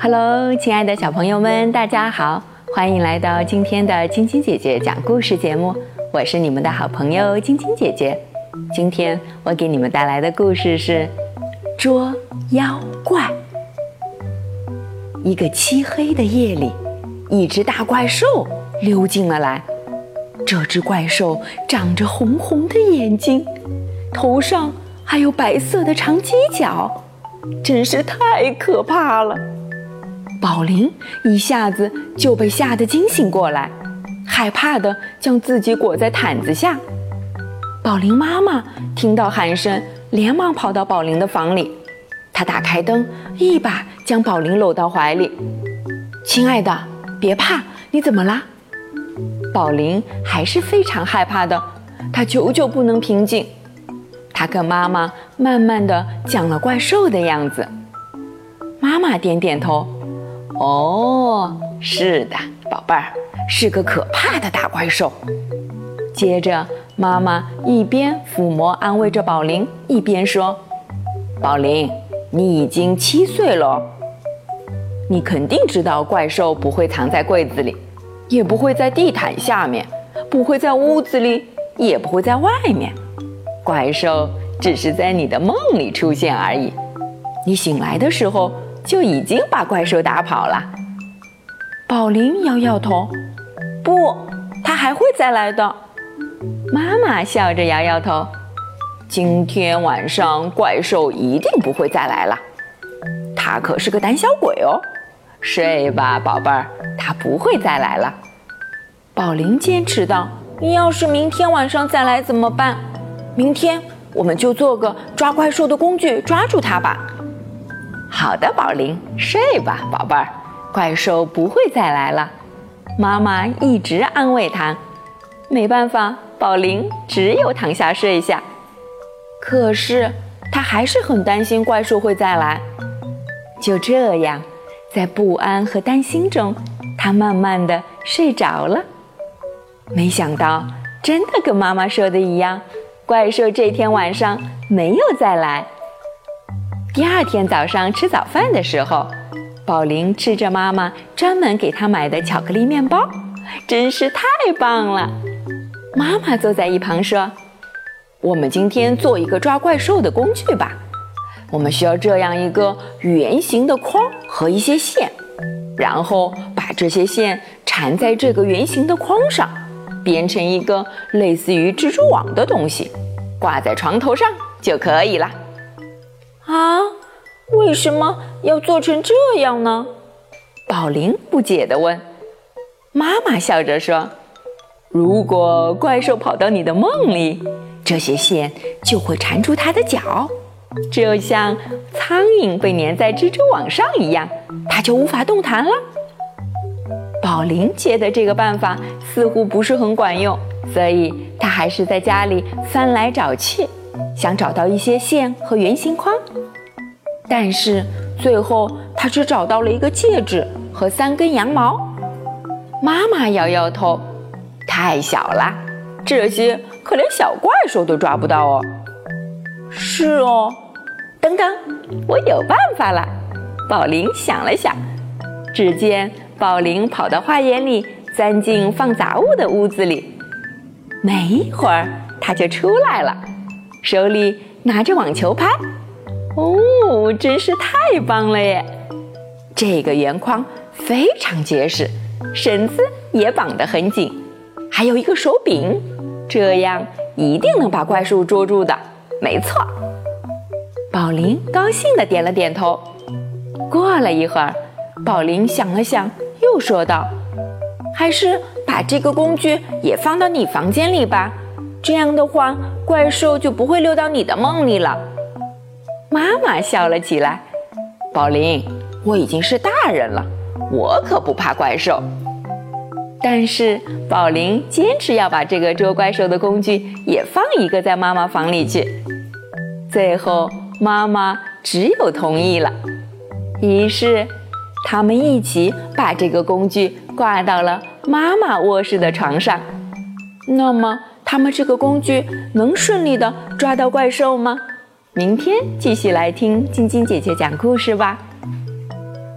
Hello，亲爱的小朋友们，大家好，欢迎来到今天的晶晶姐姐讲故事节目。我是你们的好朋友晶晶姐姐。今天我给你们带来的故事是捉妖怪。一个漆黑的夜里，一只大怪兽溜进了来。这只怪兽长着红红的眼睛，头上还有白色的长犄角，真是太可怕了。宝林一下子就被吓得惊醒过来，害怕的将自己裹在毯子下。宝林妈妈听到喊声，连忙跑到宝林的房里。她打开灯，一把将宝林搂到怀里。“亲爱的，别怕，你怎么啦？”宝林还是非常害怕的，他久久不能平静。他跟妈妈慢慢的讲了怪兽的样子。妈妈点点头。哦，是的，宝贝儿，是个可怕的大怪兽。接着，妈妈一边抚摸安慰着宝林，一边说：“宝林，你已经七岁了，你肯定知道怪兽不会藏在柜子里，也不会在地毯下面，不会在屋子里，也不会在外面。怪兽只是在你的梦里出现而已。你醒来的时候。”就已经把怪兽打跑了。宝林摇摇头，不，他还会再来的。妈妈笑着摇摇头，今天晚上怪兽一定不会再来了。他可是个胆小鬼哦。睡吧，宝贝儿，他不会再来了。宝林坚持道：“你要是明天晚上再来怎么办？明天我们就做个抓怪兽的工具，抓住它吧。”好的，宝林，睡吧，宝贝儿，怪兽不会再来了。妈妈一直安慰他，没办法，宝林只有躺下睡下。可是他还是很担心怪兽会再来。就这样，在不安和担心中，他慢慢的睡着了。没想到，真的跟妈妈说的一样，怪兽这天晚上没有再来。第二天早上吃早饭的时候，宝林吃着妈妈专门给他买的巧克力面包，真是太棒了。妈妈坐在一旁说：“我们今天做一个抓怪兽的工具吧。我们需要这样一个圆形的框和一些线，然后把这些线缠在这个圆形的框上，编成一个类似于蜘蛛网的东西，挂在床头上就可以了。”啊，为什么要做成这样呢？宝林不解地问。妈妈笑着说：“如果怪兽跑到你的梦里，这些线就会缠住它的脚，就像苍蝇被粘在蜘蛛网上一样，它就无法动弹了。”宝林觉得这个办法似乎不是很管用，所以他还是在家里翻来找去。想找到一些线和圆形框，但是最后他只找到了一个戒指和三根羊毛。妈妈摇摇头，太小了，这些可连小怪兽都抓不到哦。是哦，等等，我有办法了。宝林想了想，只见宝林跑到花园里，钻进放杂物的屋子里，没一会儿他就出来了。手里拿着网球拍，哦，真是太棒了耶！这个圆框非常结实，绳子也绑得很紧，还有一个手柄，这样一定能把怪兽捉住的。没错，宝林高兴地点了点头。过了一会儿，宝林想了想，又说道：“还是把这个工具也放到你房间里吧。”这样的话，怪兽就不会溜到你的梦里了。妈妈笑了起来。宝林，我已经是大人了，我可不怕怪兽。但是宝林坚持要把这个捉怪兽的工具也放一个在妈妈房里去。最后，妈妈只有同意了。于是，他们一起把这个工具挂到了妈妈卧室的床上。那么。他们这个工具能顺利的抓到怪兽吗？明天继续来听晶晶姐姐讲故事吧。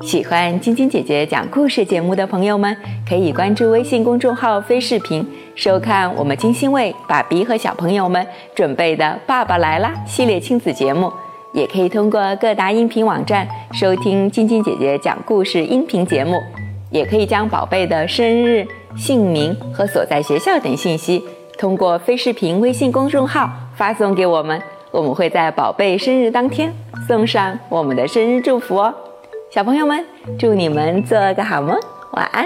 喜欢晶晶姐姐讲故事节目的朋友们，可以关注微信公众号“飞视频”，收看我们精心为爸比和小朋友们准备的《爸爸来啦》系列亲子节目。也可以通过各大音频网站收听晶晶姐姐讲故事音频节目，也可以将宝贝的生日、姓名和所在学校等信息通过飞视频微信公众号发送给我们，我们会在宝贝生日当天送上我们的生日祝福哦。小朋友们，祝你们做个好梦，晚安。